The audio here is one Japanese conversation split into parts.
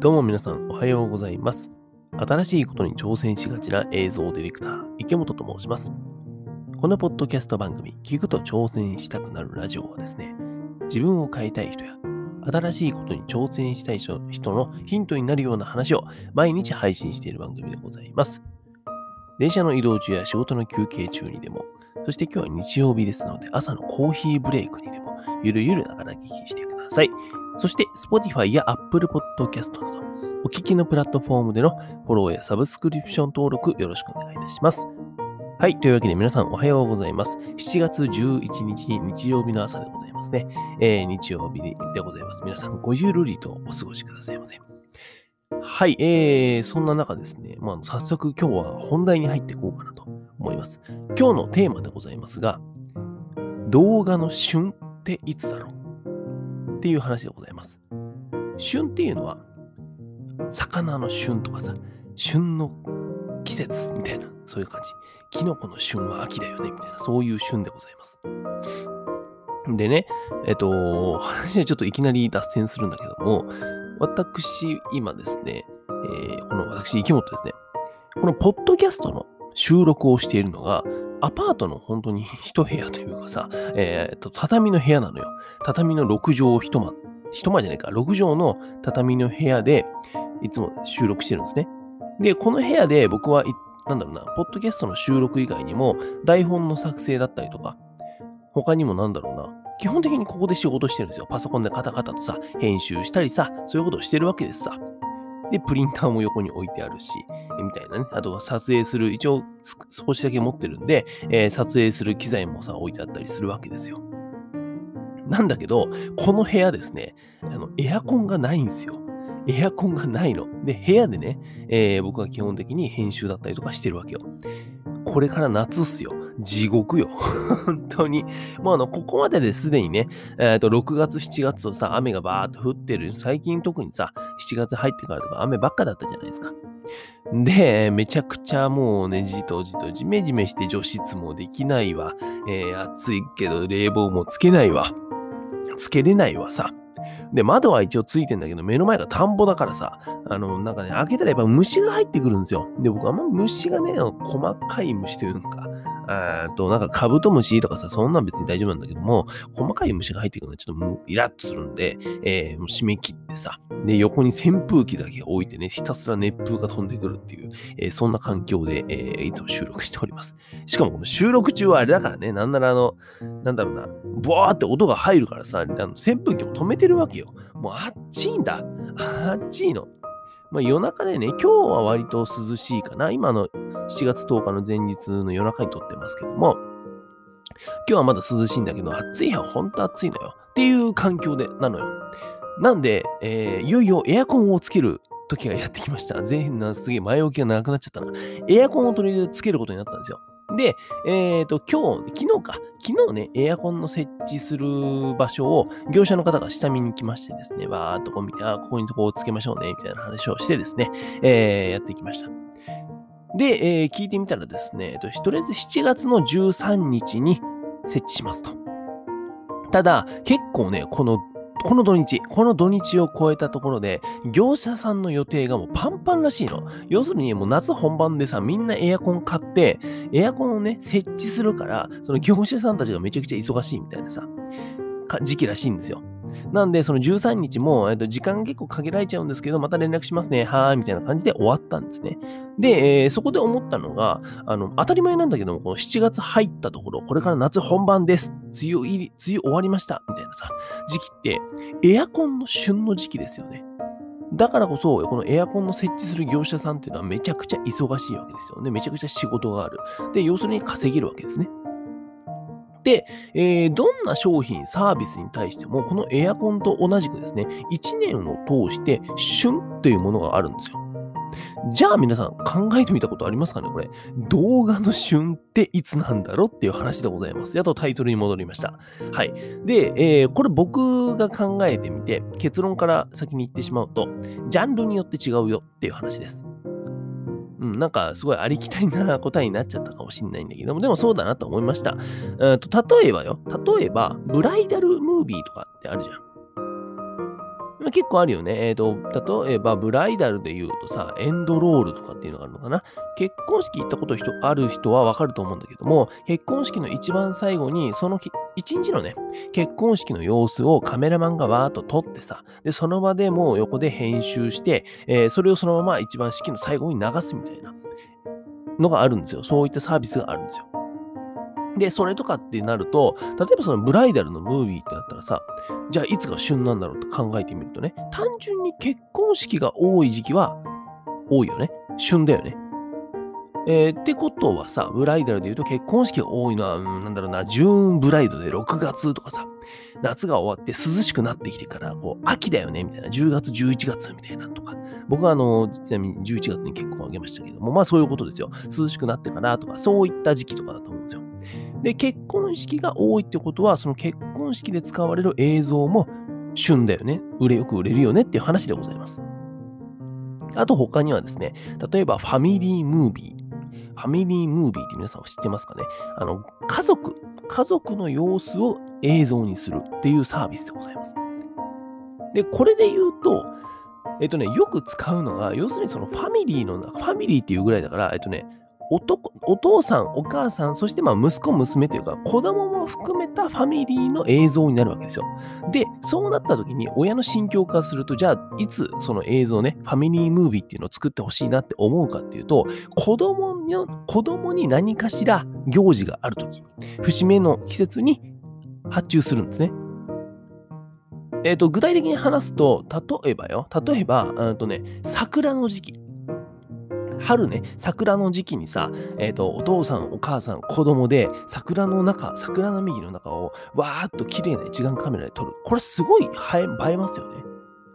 どうも皆さんおはようございます。新しいことに挑戦しがちな映像ディレクター、池本と申します。このポッドキャスト番組、聞くと挑戦したくなるラジオはですね、自分を変えたい人や、新しいことに挑戦したい人のヒントになるような話を毎日配信している番組でございます。電車の移動中や仕事の休憩中にでも、そして今日は日曜日ですので、朝のコーヒーブレイクにでも、ゆるゆるながら聞きしてください。そして、Spotify や Apple Podcast など、お聞きのプラットフォームでのフォローやサブスクリプション登録よろしくお願いいたします。はい。というわけで皆さんおはようございます。7月11日日曜日の朝でございますね。えー、日曜日でございます。皆さんごゆるりとお過ごしくださいませ。はい。えー、そんな中ですね、まあ、早速今日は本題に入っていこうかなと思います。今日のテーマでございますが、動画の旬っていつだろう？っていう話でございます。旬っていうのは、魚の旬とかさ、旬の季節みたいな、そういう感じ。キノコの旬は秋だよねみたいな、そういう旬でございます。でね、えっと、話はちょっといきなり脱線するんだけども、私、今ですね、えー、この私、池本ですね、このポッドキャストの収録をしているのが、アパートの本当に一部屋というかさ、えー、と、畳の部屋なのよ。畳の6畳一間、一間じゃないか、6畳の畳の部屋で、いつも収録してるんですね。で、この部屋で僕は、なんだろうな、ポッドキャストの収録以外にも、台本の作成だったりとか、他にもなんだろうな、基本的にここで仕事してるんですよ。パソコンでカタカタとさ、編集したりさ、そういうことをしてるわけですさ。で、プリンターも横に置いてあるし、みたいなね。あとは撮影する、一応少しだけ持ってるんで、えー、撮影する機材もさ、置いてあったりするわけですよ。なんだけど、この部屋ですね、あのエアコンがないんですよ。エアコンがないの。で、部屋でね、えー、僕は基本的に編集だったりとかしてるわけよ。これから夏っすよ。地獄よ。本当に。もうあの、ここまでですでにね、えっ、ー、と、6月、7月とさ、雨がバーっと降ってる。最近特にさ、7月入ってからとか雨ばっかだったじゃないですか。で、めちゃくちゃもうね、じとじとじめじめして除湿もできないわ。えー、暑いけど冷房もつけないわ。つけれないわさ。で、窓は一応ついてんだけど、目の前が田んぼだからさ、あの、なんかね、開けたらやっぱ虫が入ってくるんですよ。で、僕あんま虫がね、細かい虫というか、と、なんかカブトムシとかさ、そんなん別に大丈夫なんだけども、細かい虫が入ってくるのはちょっとイラッとするんで、えー、もう締め切ってさ、で、横に扇風機だけ置いてね、ひたすら熱風が飛んでくるっていう、えー、そんな環境で、えー、いつも収録しております。しかもこの収録中はあれだからね、なんならあの、なんだろうな、ボワーって音が入るからさ、あの扇風機も止めてるわけよ。もうあっちいんだ。あっちいの。まあ、夜中でね、今日は割と涼しいかな。今の7月10日の前日の夜中に撮ってますけども、今日はまだ涼しいんだけど、暑い日は本当暑いのよ。っていう環境で、なのよ。なんで、えー、いよいよエアコンをつける時がやってきました。全員なすげえ前置きがなくなっちゃったな。エアコンを取りあえずつけることになったんですよ。で、えっ、ー、と、今日、昨日か、昨日ね、エアコンの設置する場所を業者の方が下見に来ましてですね、わーっとこう見て、あ、ここにとこうつけましょうね、みたいな話をしてですね、えー、やってきました。で、えー、聞いてみたらですね、と、とりあえず7月の13日に設置しますと。ただ、結構ね、このこの土日、この土日を超えたところで、業者さんの予定がもうパンパンらしいの。要するにもう夏本番でさ、みんなエアコン買って、エアコンをね、設置するから、その業者さんたちがめちゃくちゃ忙しいみたいなさ、時期らしいんですよ。なんで、その13日も、えっと、時間結構限られちゃうんですけど、また連絡しますね。はーい、みたいな感じで終わったんですね。で、えー、そこで思ったのが、あの、当たり前なんだけども、この7月入ったところ、これから夏本番です。梅雨入り、梅雨終わりました。みたいなさ、時期って、エアコンの旬の時期ですよね。だからこそ、このエアコンの設置する業者さんっていうのはめちゃくちゃ忙しいわけですよね。めちゃくちゃ仕事がある。で、要するに稼げるわけですね。で、えー、どんな商品、サービスに対しても、このエアコンと同じくですね、1年を通して旬というものがあるんですよ。じゃあ皆さん考えてみたことありますかねこれ。動画の旬っていつなんだろうっていう話でございます。やっとタイトルに戻りました。はい。で、えー、これ僕が考えてみて、結論から先に言ってしまうと、ジャンルによって違うよっていう話です。うん、なんかすごいありきたりな答えになっちゃったかもしれないんだけども、でもそうだなと思いました。えーと例えばよ、例えば、ブライダルムービーとかってあるじゃん。ま、結構あるよね。えっ、ー、と、例えば、ブライダルで言うとさ、エンドロールとかっていうのがあるのかな。結婚式行ったことある人はわかると思うんだけども、結婚式の一番最後に、その一日のね、結婚式の様子をカメラマンがわーっと撮ってさ、で、その場でもう横で編集して、えー、それをそのまま一番式の最後に流すみたいなのがあるんですよ。そういったサービスがあるんですよ。で、それとかってなると、例えばそのブライダルのムービーってなったらさ、じゃあいつが旬なんだろうと考えてみるとね、単純に結婚式が多い時期は多いよね。旬だよね。えー、ってことはさ、ブライダルで言うと結婚式が多いのは、うん、なんだろうな、ジューンブライドで6月とかさ、夏が終わって涼しくなってきてから、こう、秋だよね、みたいな、10月、11月みたいなとか。僕はあの、ちなみに11月に結婚をあげましたけども、まあそういうことですよ。涼しくなってからとか、そういった時期とかだと思うんですよ。で、結婚式が多いってことは、その結婚式で使われる映像も旬だよね。売れよく売れるよねっていう話でございます。あと他にはですね、例えばファミリームービー。ファミリームービーって皆さんは知ってますかね？あの、家族、家族の様子を映像にするっていうサービスでございます。で、これで言うと、えっとね、よく使うのが、要するにそのファミリーの、ファミリーっていうぐらいだから、えっとね、男お父さん、お母さん、そしてまあ息子、娘というか、子供も含めたファミリーの映像になるわけですよ。で、そうなった時に親の心境化すると、じゃあ、いつその映像ね、ファミリームービーっていうのを作ってほしいなって思うかっていうと、子供の子供に何かしら行事がある時、節目の季節に発注するんですね。え、ー、と、具体的に話すと、例えばよ、例えば、とね、桜の時期。春ね、桜の時期にさ、えっ、ー、と、お父さん、お母さん、子供で、桜の中、桜の右の中を、わーっと綺麗な一眼カメラで撮る。これすごい映え映えますよね。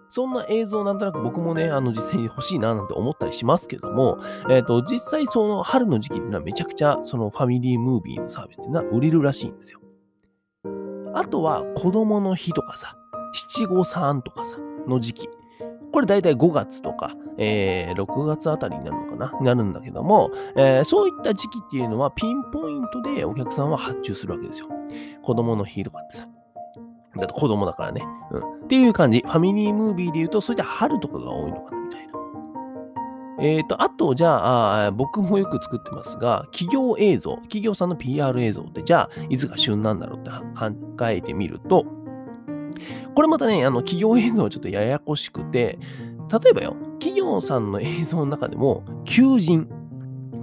そんな映像なんとなく僕もね、あの実際に欲しいななんて思ったりしますけども、えっ、ー、と、実際その春の時期っていうのはめちゃくちゃそのファミリームービーのサービスっていうのは売れるらしいんですよ。あとは子供の日とかさ、七五三とかさ、の時期。これ大体5月とか、えー、6月あたりになるのかな？になるんだけども、えー、そういった時期っていうのはピンポイントでお客さんは発注するわけですよ。子供の日とかってさ。だって子供だからね。うん。っていう感じ。ファミリームービーで言うと、そういった春とかが多いのかなみたいな。えっ、ー、と、あと、じゃあ僕もよく作ってますが、企業映像、企業さんの PR 映像って、じゃあ、いつが旬なんだろうって考えてみると、これまたね、あの企業映像はちょっとややこしくて、例えばよ、企業さんの映像の中でも、求人、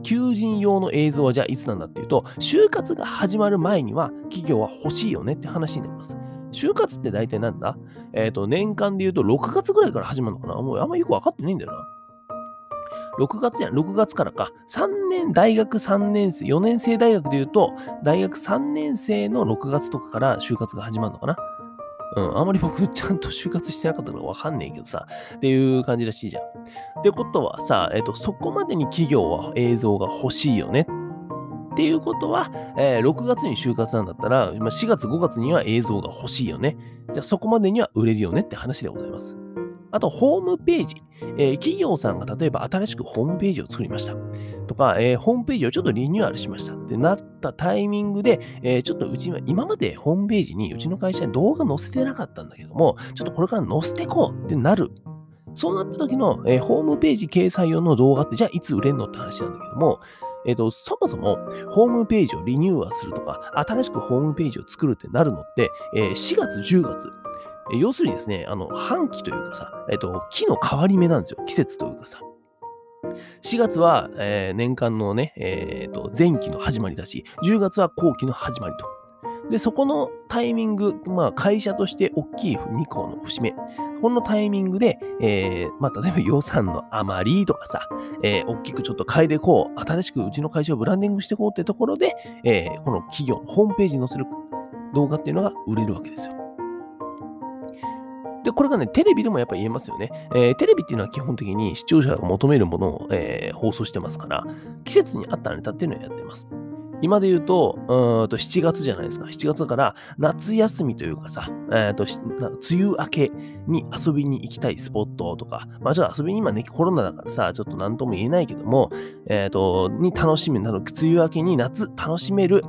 求人用の映像はじゃあいつなんだっていうと、就活が始まる前には企業は欲しいよねって話になります。就活って大体なんだ？えっ、ー、と、年間で言うと6月ぐらいから始まるのかな？もうあんまよくわかってないんだよな。6月やん、6月からか。3年、大学3年生、4年生大学で言うと、大学3年生の6月とかから就活が始まるのかな？うん、あまり僕ちゃんと就活してなかったからわかんねえけどさ、っていう感じらしいじゃん。ってことはさ、えっと、そこまでに企業は映像が欲しいよねっていうことは、えー、6月に就活なんだったら、4月5月には映像が欲しいよね。じゃあそこまでには売れるよねって話でございます。あと、ホームページ。えー、企業さんが例えば新しくホームページを作りました。とか、えー、ホームページをちょっとリニューアルしましたってなったタイミングで、えー、ちょっとうちは今までホームページにうちの会社に動画載せてなかったんだけども、ちょっとこれから載せてこうってなる。そうなった時の、えー、ホームページ掲載用の動画ってじゃあいつ売れんのって話なんだけども、えっ、ー、と、そもそもホームページをリニューアルするとか、新しくホームページを作るってなるのって、えー、4月、10月。え、要するにですね、あの、半期というかさ、えっ、と、木の変わり目なんですよ。季節というかさ。4月は、えー、年間のね、えーと、前期の始まりだし、10月は後期の始まりと。で、そこのタイミング、まあ、会社として大きい2個の節目。このタイミングで、えー、まあ、例えば予算の余りとかさ、えー、大きくちょっと変えていこう。新しくうちの会社をブランディングしていこうってところで、えー、この企業のホームページに載せる動画っていうのが売れるわけですよ。で、これがね、テレビでもやっぱ言えますよね。えー、テレビっていうのは基本的に視聴者が求めるものを、えー、放送してますから、季節に合ったネタっていうのをやってます。今で言うと、うんと7月じゃないですか。7月だから夏休みというかさ、えーと、梅雨明けに遊びに行きたいスポットとか、まあちょっと遊びに今ね、コロナだからさ、ちょっと何とも言えないけども、えっ、ー、と、に楽しめる、梅雨明けに夏楽しめる、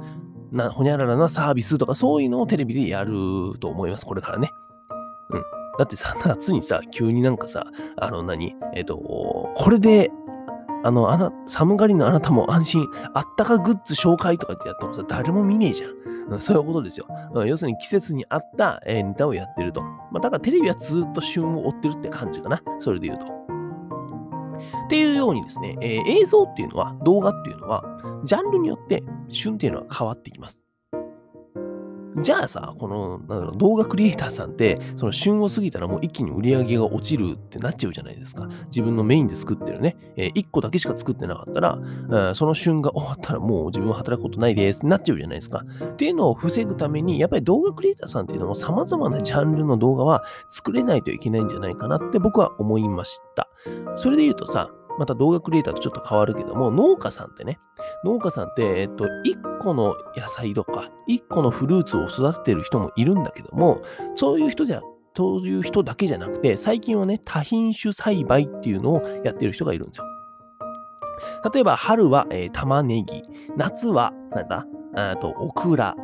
な、ほにゃららなサービスとか、そういうのをテレビでやると思います、これからね。うん。だってさ、夏にさ、急になんかさ、あの何、えっ、と、これで、あの、あな、寒がりのあなたも安心、あったかグッズ紹介とかってやってもさ、誰も見ねえじゃん。うん、そういうことですよ。うん、要するに季節に合った、えー、ネタをやってると。まあ、だからテレビはずっと旬を追ってるって感じかな。それで言うと。っていうようにですね、えー、映像っていうのは、動画っていうのは、ジャンルによって旬っていうのは変わってきます。じゃあさ、このなんだろう動画クリエイターさんって、その旬を過ぎたらもう一気に売り上げが落ちるってなっちゃうじゃないですか。自分のメインで作ってるね、えー、1個だけしか作ってなかったら、うん、その旬が終わったらもう自分は働くことないですってなっちゃうじゃないですか。っていうのを防ぐために、やっぱり動画クリエイターさんっていうのも様々なジャンルの動画は作れないといけないんじゃないかなって僕は思いました。それで言うとさ、また動画クリエイターとちょっと変わるけども、農家さんってね、農家さんって、えっと、1個の野菜とか、1個のフルーツを育ててる人もいるんだけども、そういう人じゃ、そういう人だけじゃなくて、最近はね、多品種栽培っていうのをやってる人がいるんですよ。例えば、春は、えー、玉ねぎ、夏は、なんだ、あと、オクラ。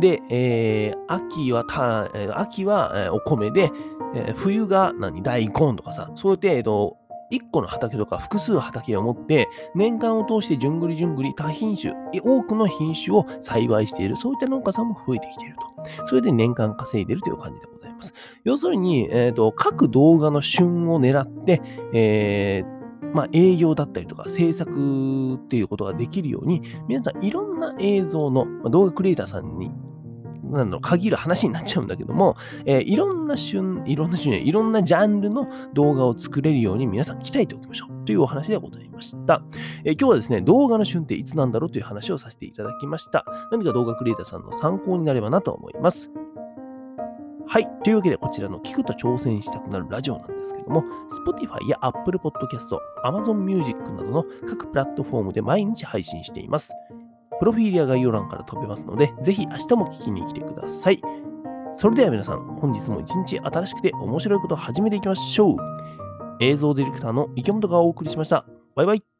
で、えー、秋はた、え、秋は、えー、お米で、えー、冬が何大根とかさ、そうやって、えーと、1個の畑とか複数畑を持って、年間を通してじゅんぐりじゅんぐり多品種、多くの品種を栽培している、そういった農家さんも増えてきていると。それで年間稼いでいるという感じでございます。要するに、えーと、各動画の旬を狙って、えーまあ、営業だったりとか制作っていうことができるように、皆さんいろんな映像の、動画クリエイターさんになの限る話になっちゃうんだけども、えー、いろんな旬、いろんな旬、いろんなジャンルの動画を作れるように皆さん鍛えておきましょうというお話でございました。えー、今日はですね、動画の旬っていつなんだろうという話をさせていただきました。何か動画クリエイターさんの参考になればなと思います。はい。というわけで、こちらの聞くと挑戦したくなるラジオなんですけども、Spotify や Apple Podcast、Amazon Music などの各プラットフォームで毎日配信しています。プロフィールや概要欄から飛べますので、ぜひ明日も聞きに来てください。それでは皆さん、本日も一日新しくて面白いことを始めていきましょう。映像ディレクターの池本がお送りしました。バイバイ。